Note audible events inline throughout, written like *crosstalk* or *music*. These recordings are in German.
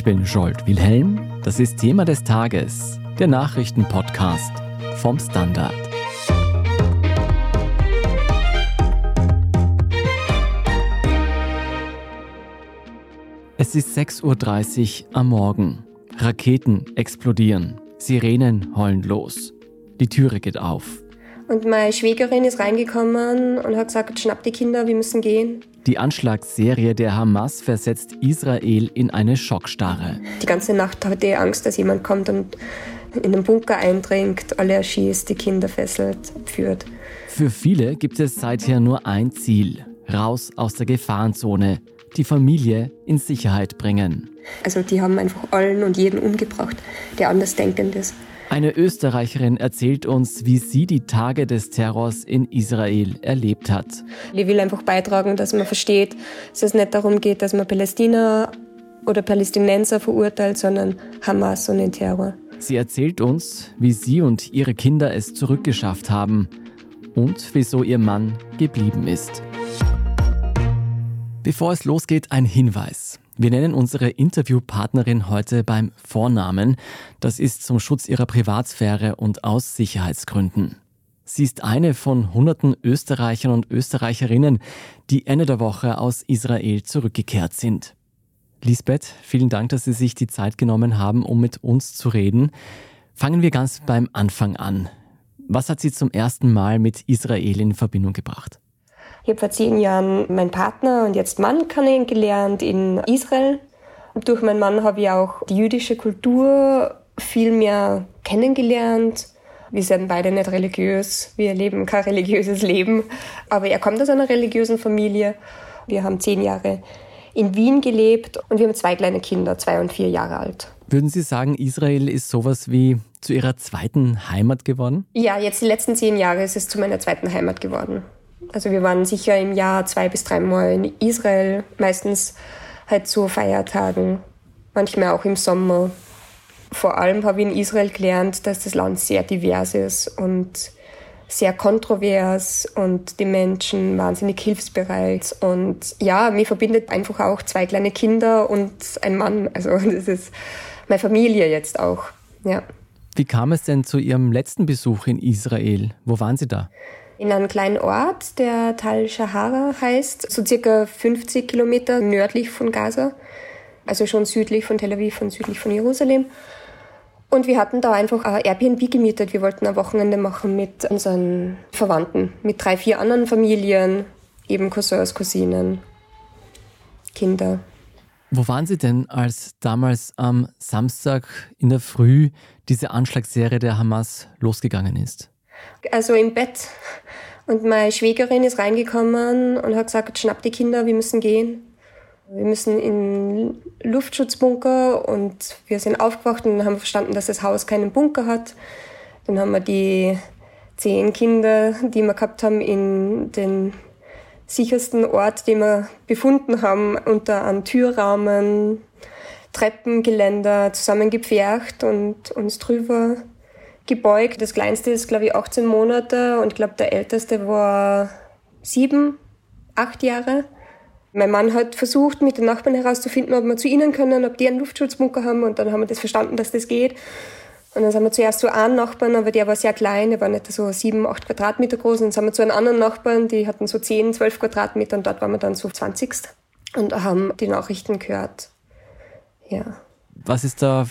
Ich bin Jolt Wilhelm. Das ist Thema des Tages, der Nachrichtenpodcast vom Standard. Es ist 6.30 Uhr am Morgen. Raketen explodieren. Sirenen heulen los. Die Türe geht auf. Und meine Schwägerin ist reingekommen und hat gesagt, schnapp die Kinder, wir müssen gehen. Die Anschlagsserie der Hamas versetzt Israel in eine Schockstarre. Die ganze Nacht hatte ich Angst, dass jemand kommt und in den Bunker eindringt, alle erschießt, die Kinder fesselt, führt. Für viele gibt es seither nur ein Ziel. Raus aus der Gefahrenzone. Die Familie in Sicherheit bringen. Also die haben einfach allen und jeden umgebracht, der andersdenkend ist. Eine Österreicherin erzählt uns, wie sie die Tage des Terrors in Israel erlebt hat. Ich will einfach beitragen, dass man versteht, dass es nicht darum geht, dass man Palästina oder Palästinenser verurteilt, sondern Hamas und den Terror. Sie erzählt uns, wie sie und ihre Kinder es zurückgeschafft haben und wieso ihr Mann geblieben ist. Bevor es losgeht, ein Hinweis. Wir nennen unsere Interviewpartnerin heute beim Vornamen. Das ist zum Schutz ihrer Privatsphäre und aus Sicherheitsgründen. Sie ist eine von hunderten Österreichern und Österreicherinnen, die Ende der Woche aus Israel zurückgekehrt sind. Lisbeth, vielen Dank, dass Sie sich die Zeit genommen haben, um mit uns zu reden. Fangen wir ganz beim Anfang an. Was hat Sie zum ersten Mal mit Israel in Verbindung gebracht? Ich habe vor zehn Jahren meinen Partner und jetzt Mann kennengelernt in Israel. Und durch meinen Mann habe ich auch die jüdische Kultur viel mehr kennengelernt. Wir sind beide nicht religiös, wir leben kein religiöses Leben, aber er kommt aus einer religiösen Familie. Wir haben zehn Jahre in Wien gelebt und wir haben zwei kleine Kinder, zwei und vier Jahre alt. Würden Sie sagen, Israel ist sowas wie zu Ihrer zweiten Heimat geworden? Ja, jetzt die letzten zehn Jahre ist es zu meiner zweiten Heimat geworden. Also wir waren sicher im Jahr zwei bis dreimal in Israel, meistens halt zu Feiertagen, manchmal auch im Sommer. Vor allem habe ich in Israel gelernt, dass das Land sehr divers ist und sehr kontrovers und die Menschen wahnsinnig hilfsbereit. Und ja, mir verbindet einfach auch zwei kleine Kinder und ein Mann. *laughs* Also das ist meine Familie jetzt auch. Ja. Wie kam es denn zu Ihrem letzten Besuch in Israel? Wo waren Sie da? In einem kleinen Ort, der Tal Shahara heißt, so circa 50 Kilometer nördlich von Gaza, also schon südlich von Tel Aviv und südlich von Jerusalem. Und wir hatten da einfach ein Airbnb gemietet. Wir wollten ein Wochenende machen mit unseren Verwandten, mit drei, vier anderen Familien, eben Cousins, Cousinen, Kinder. Wo waren Sie denn, als damals am Samstag in der Früh diese Anschlagsserie der Hamas losgegangen ist? Also im Bett und meine Schwägerin ist reingekommen und hat gesagt, schnapp die Kinder, wir müssen gehen. Wir müssen in Luftschutzbunker und wir sind aufgewacht und haben verstanden, dass das Haus keinen Bunker hat. Dann haben wir die zehn Kinder, die wir gehabt haben, in den sichersten Ort, den wir befunden haben, unter einem Türrahmen, Treppengeländer zusammengepfercht und uns drüber gebeugt. Das kleinste ist, glaube ich, 18 Monate und ich glaube, der älteste war sieben, acht Jahre. Mein Mann hat versucht, mit den Nachbarn herauszufinden, ob wir zu ihnen können, ob die einen Luftschutzbunker haben und dann haben wir das verstanden, dass das geht. Und dann sind wir zuerst zu einem Nachbarn, aber der war sehr klein, der war nicht so sieben, acht Quadratmeter groß. Und dann sind wir zu einem anderen Nachbarn, die hatten so zehn, zwölf Quadratmeter und dort waren wir dann so 20. und haben die Nachrichten gehört. Ja. Was ist da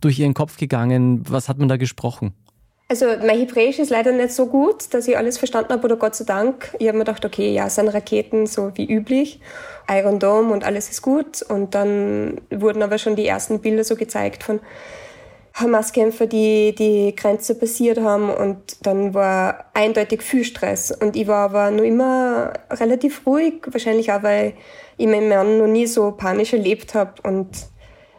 durch Ihren Kopf gegangen? Was hat man da gesprochen? Also mein Hebräisch ist leider nicht so gut, dass ich alles verstanden habe, oder Gott sei Dank. Ich habe mir gedacht, okay, ja, es sind Raketen, so wie üblich, Iron Dome und alles ist gut. Und dann wurden aber schon die ersten Bilder so gezeigt von Hamas-Kämpfer, die die Grenze passiert haben und dann war eindeutig viel Stress. Und ich war aber nur immer relativ ruhig, wahrscheinlich auch, weil ich meinen Mann noch nie so panisch erlebt habe und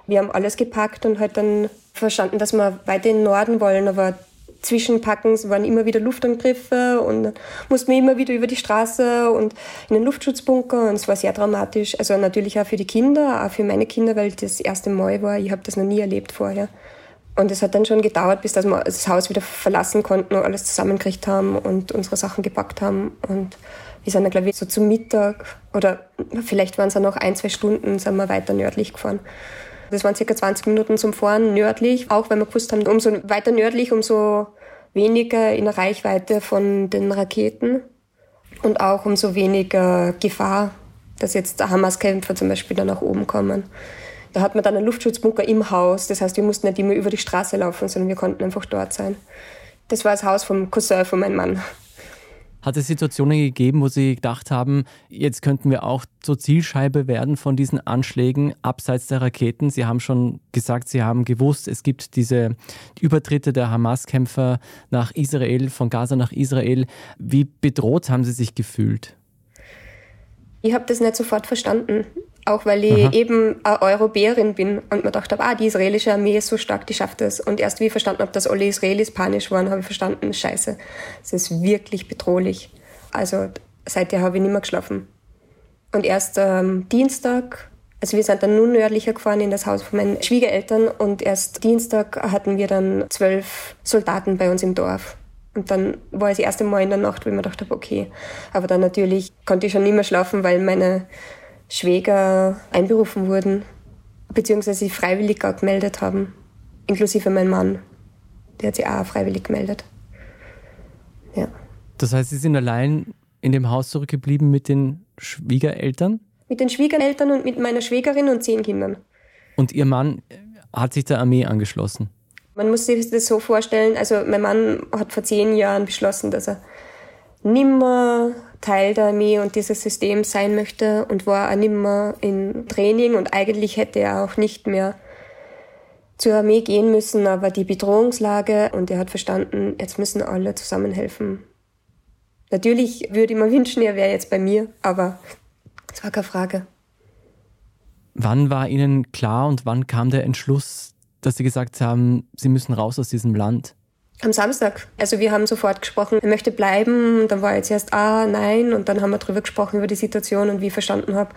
wir haben alles gepackt und halt dann verstanden, dass wir weiter in den Norden wollen, aber Zwischenpackens waren immer wieder Luftangriffe und mussten wir immer wieder über die Straße und in den Luftschutzbunker und es war sehr dramatisch. Also natürlich auch für die Kinder, auch für meine Kinder, weil das erste Mal war. Ich habe das noch nie erlebt vorher. Und es hat dann schon gedauert, bis dass wir das Haus wieder verlassen konnten und alles zusammengekriegt haben und unsere Sachen gepackt haben. Und wir sind dann, glaube ich, so zum Mittag oder vielleicht waren es auch noch ein, zwei Stunden, sind wir weiter nördlich gefahren. Das waren circa 20 Minuten zum Fahren nördlich, auch weil wir gewusst haben, umso weiter nördlich, umso weniger in der Reichweite von den Raketen und auch umso weniger Gefahr, dass jetzt Hamas-Kämpfer zum Beispiel da nach oben kommen. Da hat man dann einen Luftschutzbunker im Haus, das heißt, wir mussten nicht immer über die Straße laufen, sondern wir konnten einfach dort sein. Das war das Haus vom Cousin von meinem Mann. Hat es Situationen gegeben, wo Sie gedacht haben, jetzt könnten wir auch zur Zielscheibe werden von diesen Anschlägen abseits der Raketen? Sie haben schon gesagt, Sie haben gewusst, es gibt diese Übertritte der Hamas-Kämpfer nach Israel, von Gaza nach Israel. Wie bedroht haben Sie sich gefühlt? Ich habe das nicht sofort verstanden. Auch weil ich Aha. eben eine Europäerin bin und mir gedacht habe, ah, die israelische Armee ist so stark, die schafft das. Und erst wie ich verstanden habe, dass alle Israelis panisch waren, habe ich verstanden, scheiße, es ist wirklich bedrohlich. Also seither habe ich nicht mehr geschlafen. Und erst am Dienstag, also wir sind dann nun nördlicher gefahren in das Haus von meinen Schwiegereltern und erst Dienstag hatten wir dann zwölf Soldaten bei uns im Dorf. Und dann war es das erste Mal in der Nacht, wo ich mir gedacht habe, okay. Aber dann natürlich konnte ich schon nicht mehr schlafen, weil meine Schwäger einberufen wurden, beziehungsweise sich freiwillig gemeldet haben, inklusive mein Mann. Der hat sich auch freiwillig gemeldet. Ja. Das heißt, Sie sind allein in dem Haus zurückgeblieben mit den Schwiegereltern? Mit den Schwiegereltern und mit meiner Schwägerin und zehn Kindern. Und Ihr Mann hat sich der Armee angeschlossen? Man muss sich das so vorstellen, also mein Mann hat vor zehn Jahren beschlossen, dass er nimmer Teil der Armee und dieses Systems sein möchte und war auch nimmer in Training und eigentlich hätte er auch nicht mehr zur Armee gehen müssen, aber die Bedrohungslage und er hat verstanden, jetzt müssen alle zusammenhelfen. Natürlich würde ich mir wünschen, er wäre jetzt bei mir, aber es war keine Frage. Wann war Ihnen klar und wann kam der Entschluss, dass Sie gesagt haben, Sie müssen raus aus diesem Land? Am Samstag. Also wir haben sofort gesprochen, er möchte bleiben. Dann war jetzt erst, ah, nein. Und dann haben wir darüber gesprochen, über die Situation und wie ich verstanden habe.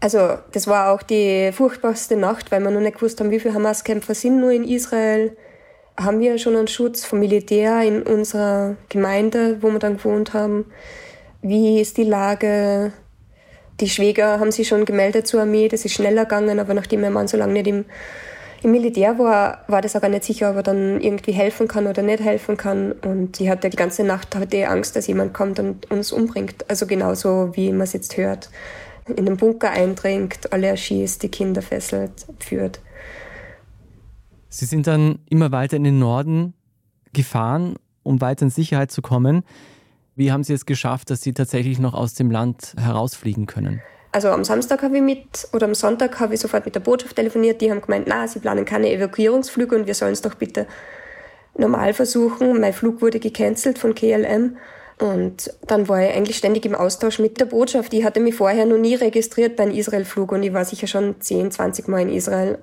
Also das war auch die furchtbarste Nacht, weil wir noch nicht gewusst haben, wie viele Hamas-Kämpfer sind nur in Israel. Haben wir schon einen Schutz vom Militär in unserer Gemeinde, wo wir dann gewohnt haben? Wie ist die Lage? Die Schwäger haben sich schon gemeldet zur Armee, das ist schneller gegangen, aber nachdem mein Mann so lange nicht im im Militär war, war das auch gar nicht sicher, ob er dann irgendwie helfen kann oder nicht helfen kann. Und ich hatte die ganze Nacht hatte Angst, dass jemand kommt und uns umbringt. Also genauso, wie man es jetzt hört. In den Bunker eindringt, alle erschießt, die Kinder fesselt, führt. Sie sind dann immer weiter in den Norden gefahren, um weiter in Sicherheit zu kommen. Wie haben Sie es geschafft, dass Sie tatsächlich noch aus dem Land herausfliegen können? Also am Samstag habe ich mit, oder am Sonntag habe ich sofort mit der Botschaft telefoniert. Die haben gemeint, na, sie planen keine Evakuierungsflüge und wir sollen es doch bitte normal versuchen. Mein Flug wurde gecancelt von KLM. Und dann war ich eigentlich ständig im Austausch mit der Botschaft. Die hatte mich vorher noch nie registriert bei einem Israel-Flug und ich war sicher schon 10, 20 Mal in Israel.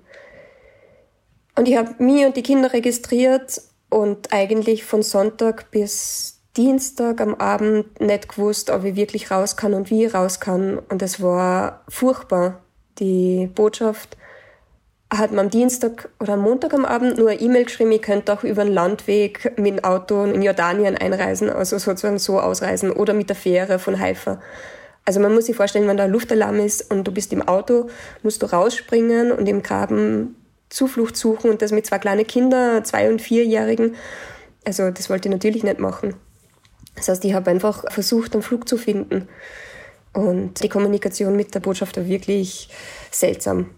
Und ich habe mich und die Kinder registriert und eigentlich von Sonntag bis Dienstag am Abend nicht gewusst, ob ich wirklich raus kann und wie ich raus kann. Und es war furchtbar. Die Botschaft hat mir am Dienstag oder am Montag am Abend nur eine E-Mail geschrieben, ich könnte auch über den Landweg mit dem Auto in Jordanien einreisen, also sozusagen so ausreisen oder mit der Fähre von Haifa. Also man muss sich vorstellen, wenn da Luftalarm ist und du bist im Auto, musst du rausspringen und im Graben Zuflucht suchen und das mit zwei kleinen Kindern, zwei- und vierjährigen. Also das wollte ich natürlich nicht machen. Das heißt, ich habe einfach versucht, einen Flug zu finden. Und die Kommunikation mit der Botschaft war wirklich seltsam.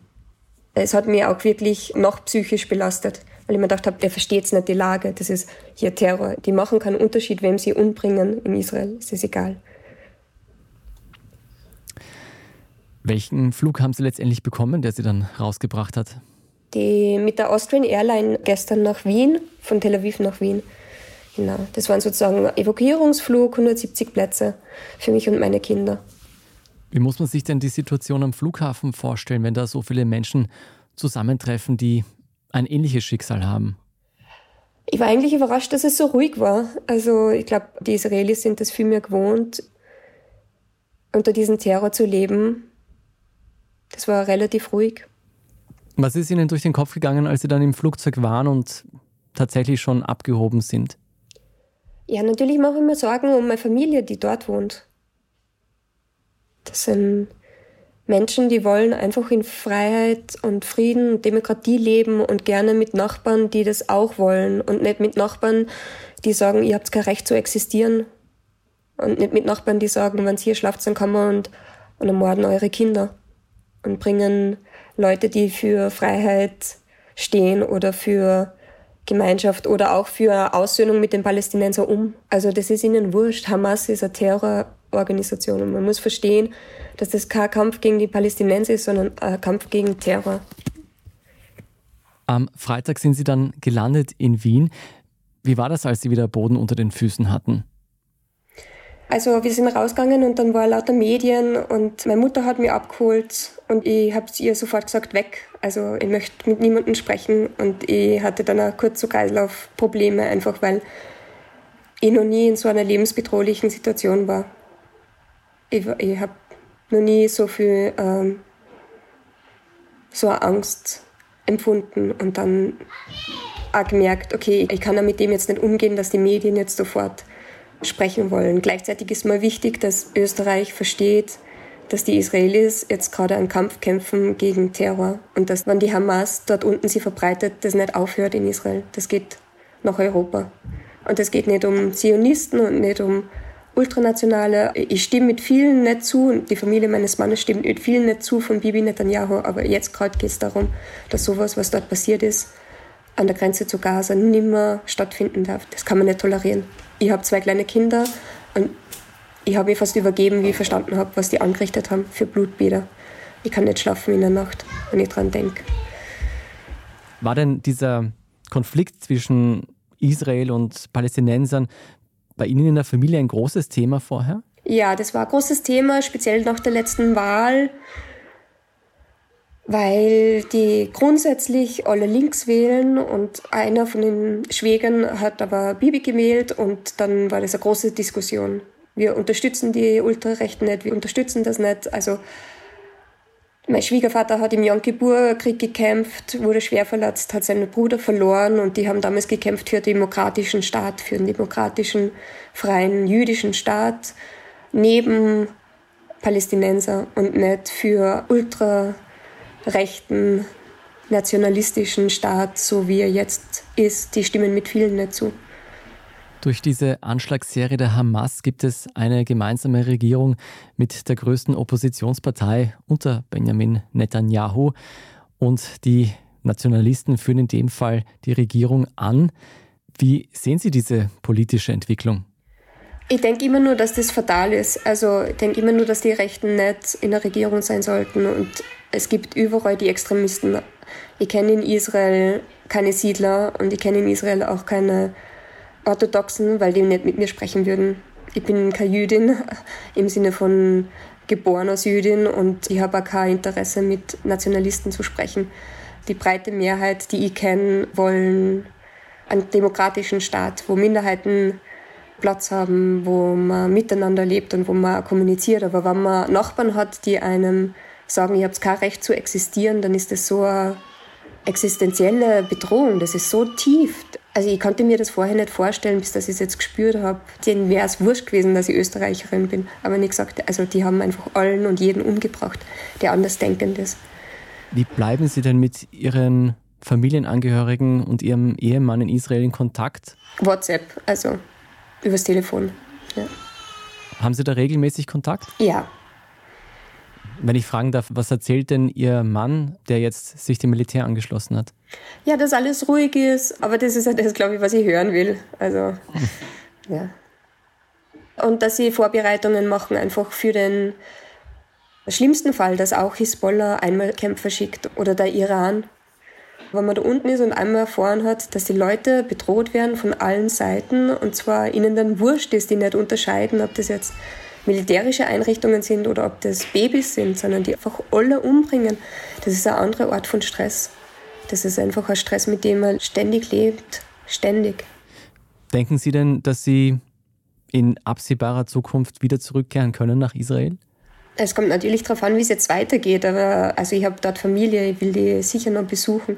Es hat mir auch wirklich noch psychisch belastet, weil ich mir gedacht habe, der versteht nicht die Lage. Das ist hier Terror. Die machen keinen Unterschied, wem sie umbringen in Israel. Es ist egal. Welchen Flug haben Sie letztendlich bekommen, der Sie dann rausgebracht hat? Die mit der Austrian Airline gestern nach Wien, von Tel Aviv nach Wien. Genau. Das waren sozusagen Evakuierungsflug, 170 Plätze für mich und meine Kinder. Wie muss man sich denn die Situation am Flughafen vorstellen, wenn da so viele Menschen zusammentreffen, die ein ähnliches Schicksal haben? Ich war eigentlich überrascht, dass es so ruhig war. Also ich glaube, die Israelis sind das viel mehr gewohnt, unter diesem Terror zu leben. Das war relativ ruhig. Was ist Ihnen durch den Kopf gegangen, als Sie dann im Flugzeug waren und tatsächlich schon abgehoben sind? Ja, natürlich mache ich mir Sorgen um meine Familie, die dort wohnt. Das sind Menschen, die wollen einfach in Freiheit und Frieden und Demokratie leben und gerne mit Nachbarn, die das auch wollen und nicht mit Nachbarn, die sagen, ihr habt kein Recht zu existieren und nicht mit Nachbarn, die sagen, wenn hier schlaft, dann man und, und ermorden eure Kinder und bringen Leute, die für Freiheit stehen oder für Gemeinschaft oder auch für Aussöhnung mit den Palästinensern um. Also das ist ihnen wurscht. Hamas ist eine Terrororganisation und man muss verstehen, dass das kein Kampf gegen die Palästinenser ist, sondern ein Kampf gegen Terror. Am Freitag sind Sie dann gelandet in Wien. Wie war das, als Sie wieder Boden unter den Füßen hatten? Also wir sind rausgegangen und dann war lauter Medien und meine Mutter hat mich abgeholt und ich habe ihr sofort gesagt, weg. Also ich möchte mit niemandem sprechen und ich hatte dann auch kurz so Kreislaufprobleme, einfach weil ich noch nie in so einer lebensbedrohlichen Situation war. Ich, ich habe noch nie so viel ähm, so eine Angst empfunden und dann auch gemerkt, okay, ich kann ja mit dem jetzt nicht umgehen, dass die Medien jetzt sofort sprechen wollen. Gleichzeitig ist mir wichtig, dass Österreich versteht, dass die Israelis jetzt gerade einen Kampf kämpfen gegen Terror und dass, wenn die Hamas dort unten sie verbreitet, das nicht aufhört in Israel. Das geht nach Europa. Und es geht nicht um Zionisten und nicht um Ultranationale. Ich stimme mit vielen nicht zu und die Familie meines Mannes stimmt mit vielen nicht zu von Bibi Netanyahu, aber jetzt gerade geht es darum, dass sowas, was dort passiert ist, an der Grenze zu Gaza nimmer stattfinden darf. Das kann man nicht tolerieren ich habe zwei kleine Kinder und ich habe mich fast übergeben, wie ich verstanden habe, was die angerichtet haben für Blutbäder. Ich kann nicht schlafen in der Nacht, wenn ich dran denke. War denn dieser Konflikt zwischen Israel und Palästinensern bei Ihnen in der Familie ein großes Thema vorher? Ja, das war ein großes Thema, speziell nach der letzten Wahl weil die grundsätzlich alle links wählen und einer von den Schwägern hat aber Bibi gewählt und dann war das eine große Diskussion. Wir unterstützen die Ultrarechten nicht, wir unterstützen das nicht. Also mein Schwiegervater hat im Yom Kippur-Krieg gekämpft, wurde schwer verletzt, hat seinen Bruder verloren und die haben damals gekämpft für den demokratischen Staat, für den demokratischen, freien, jüdischen Staat neben Palästinenser und nicht für Ultra rechten, nationalistischen Staat, so wie er jetzt ist, die stimmen mit vielen nicht zu. Durch diese Anschlagsserie der Hamas gibt es eine gemeinsame Regierung mit der größten Oppositionspartei unter Benjamin Netanyahu. Und die Nationalisten führen in dem Fall die Regierung an. Wie sehen Sie diese politische Entwicklung? Ich denke immer nur, dass das fatal ist. Also ich denke immer nur, dass die Rechten nicht in der Regierung sein sollten. Und es gibt überall die Extremisten. Ich kenne in Israel keine Siedler und ich kenne in Israel auch keine Orthodoxen, weil die nicht mit mir sprechen würden. Ich bin keine Jüdin *laughs* im Sinne von geboren als Jüdin und ich habe auch kein Interesse, mit Nationalisten zu sprechen. Die breite Mehrheit, die ich kenne, wollen einen demokratischen Staat, wo Minderheiten Platz haben, wo man miteinander lebt und wo man kommuniziert. Aber wenn man Nachbarn hat, die einem sagen, ihr habt kein Recht zu existieren, dann ist das so eine existenzielle Bedrohung. Das ist so tief. Also ich konnte mir das vorher nicht vorstellen, bis dass ich es jetzt gespürt habe. Denen wäre es wurscht gewesen, dass ich Österreicherin bin. Aber nicht gesagt, also die haben einfach allen und jeden umgebracht, der anders denkend ist. Wie bleiben Sie denn mit Ihren Familienangehörigen und Ihrem Ehemann in Israel in Kontakt? WhatsApp, also übers Telefon. Ja. Haben Sie da regelmäßig Kontakt? Ja, wenn ich fragen darf, was erzählt denn Ihr Mann, der jetzt sich dem Militär angeschlossen hat? Ja, dass alles ruhig ist, aber das ist ja das, glaube ich, was ich hören will. Also, *laughs* ja. Und dass sie Vorbereitungen machen, einfach für den schlimmsten Fall, dass auch Hisbollah einmal Kämpfer schickt oder der Iran. Wenn man da unten ist und einmal erfahren hat, dass die Leute bedroht werden von allen Seiten und zwar ihnen dann wurscht ist, die nicht unterscheiden, ob das jetzt militärische Einrichtungen sind oder ob das Babys sind, sondern die einfach alle umbringen. Das ist eine andere Art von Stress. Das ist einfach ein Stress, mit dem man ständig lebt. Ständig. Denken Sie denn, dass Sie in absehbarer Zukunft wieder zurückkehren können nach Israel? Es kommt natürlich darauf an, wie es jetzt weitergeht. Aber also ich habe dort Familie, ich will die sicher noch besuchen.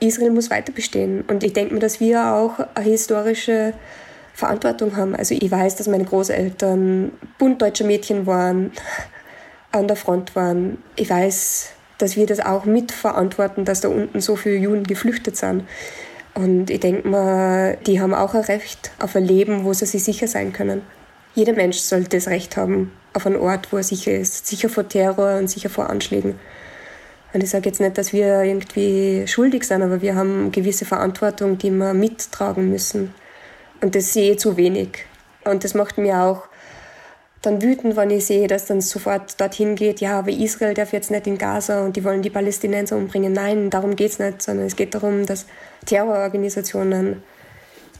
Israel muss weiter bestehen. Und ich denke mir, dass wir auch eine historische Verantwortung haben. Also ich weiß, dass meine Großeltern bunt deutsche Mädchen waren an der Front waren. Ich weiß, dass wir das auch mitverantworten, dass da unten so viele Juden geflüchtet sind. Und ich denke mal, die haben auch ein Recht auf ein Leben, wo sie sich sicher sein können. Jeder Mensch sollte das Recht haben auf einen Ort, wo er sicher ist, sicher vor Terror und sicher vor Anschlägen. Und ich sage jetzt nicht, dass wir irgendwie schuldig sind, aber wir haben gewisse Verantwortung, die wir mittragen müssen. Und das sehe ich zu wenig. Und das macht mir auch dann wütend, wenn ich sehe, dass dann sofort dorthin geht, ja, aber Israel darf jetzt nicht in Gaza und die wollen die Palästinenser umbringen. Nein, darum geht es nicht, sondern es geht darum, dass Terrororganisationen,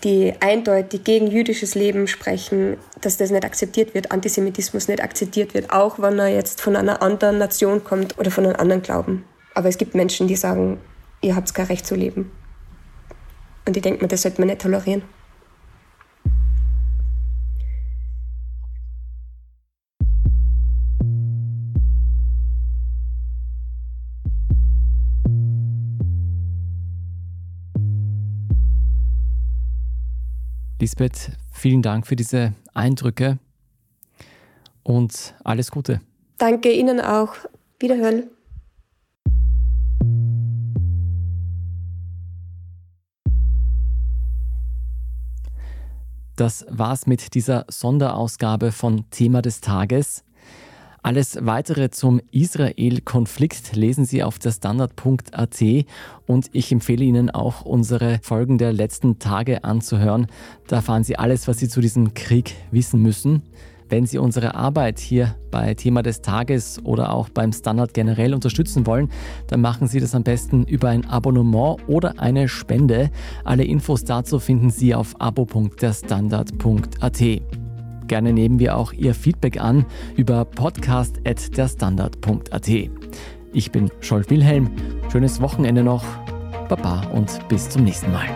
die eindeutig gegen jüdisches Leben sprechen, dass das nicht akzeptiert wird, Antisemitismus nicht akzeptiert wird, auch wenn er jetzt von einer anderen Nation kommt oder von einem anderen Glauben. Aber es gibt Menschen, die sagen, ihr habt kein Recht zu leben. Und ich denke mir, das sollte man nicht tolerieren. Lisbeth, vielen Dank für diese Eindrücke und alles Gute. Danke Ihnen auch. Wiederhören. Das war's mit dieser Sonderausgabe von Thema des Tages. Alles weitere zum Israel-Konflikt lesen Sie auf der Standard.at und ich empfehle Ihnen auch unsere Folgen der letzten Tage anzuhören. Da erfahren Sie alles, was Sie zu diesem Krieg wissen müssen. Wenn Sie unsere Arbeit hier bei Thema des Tages oder auch beim Standard generell unterstützen wollen, dann machen Sie das am besten über ein Abonnement oder eine Spende. Alle Infos dazu finden Sie auf abo.derstandard.at. Gerne nehmen wir auch Ihr Feedback an über podcast.derstandard.at. Ich bin Scholt Wilhelm. Schönes Wochenende noch. Baba und bis zum nächsten Mal.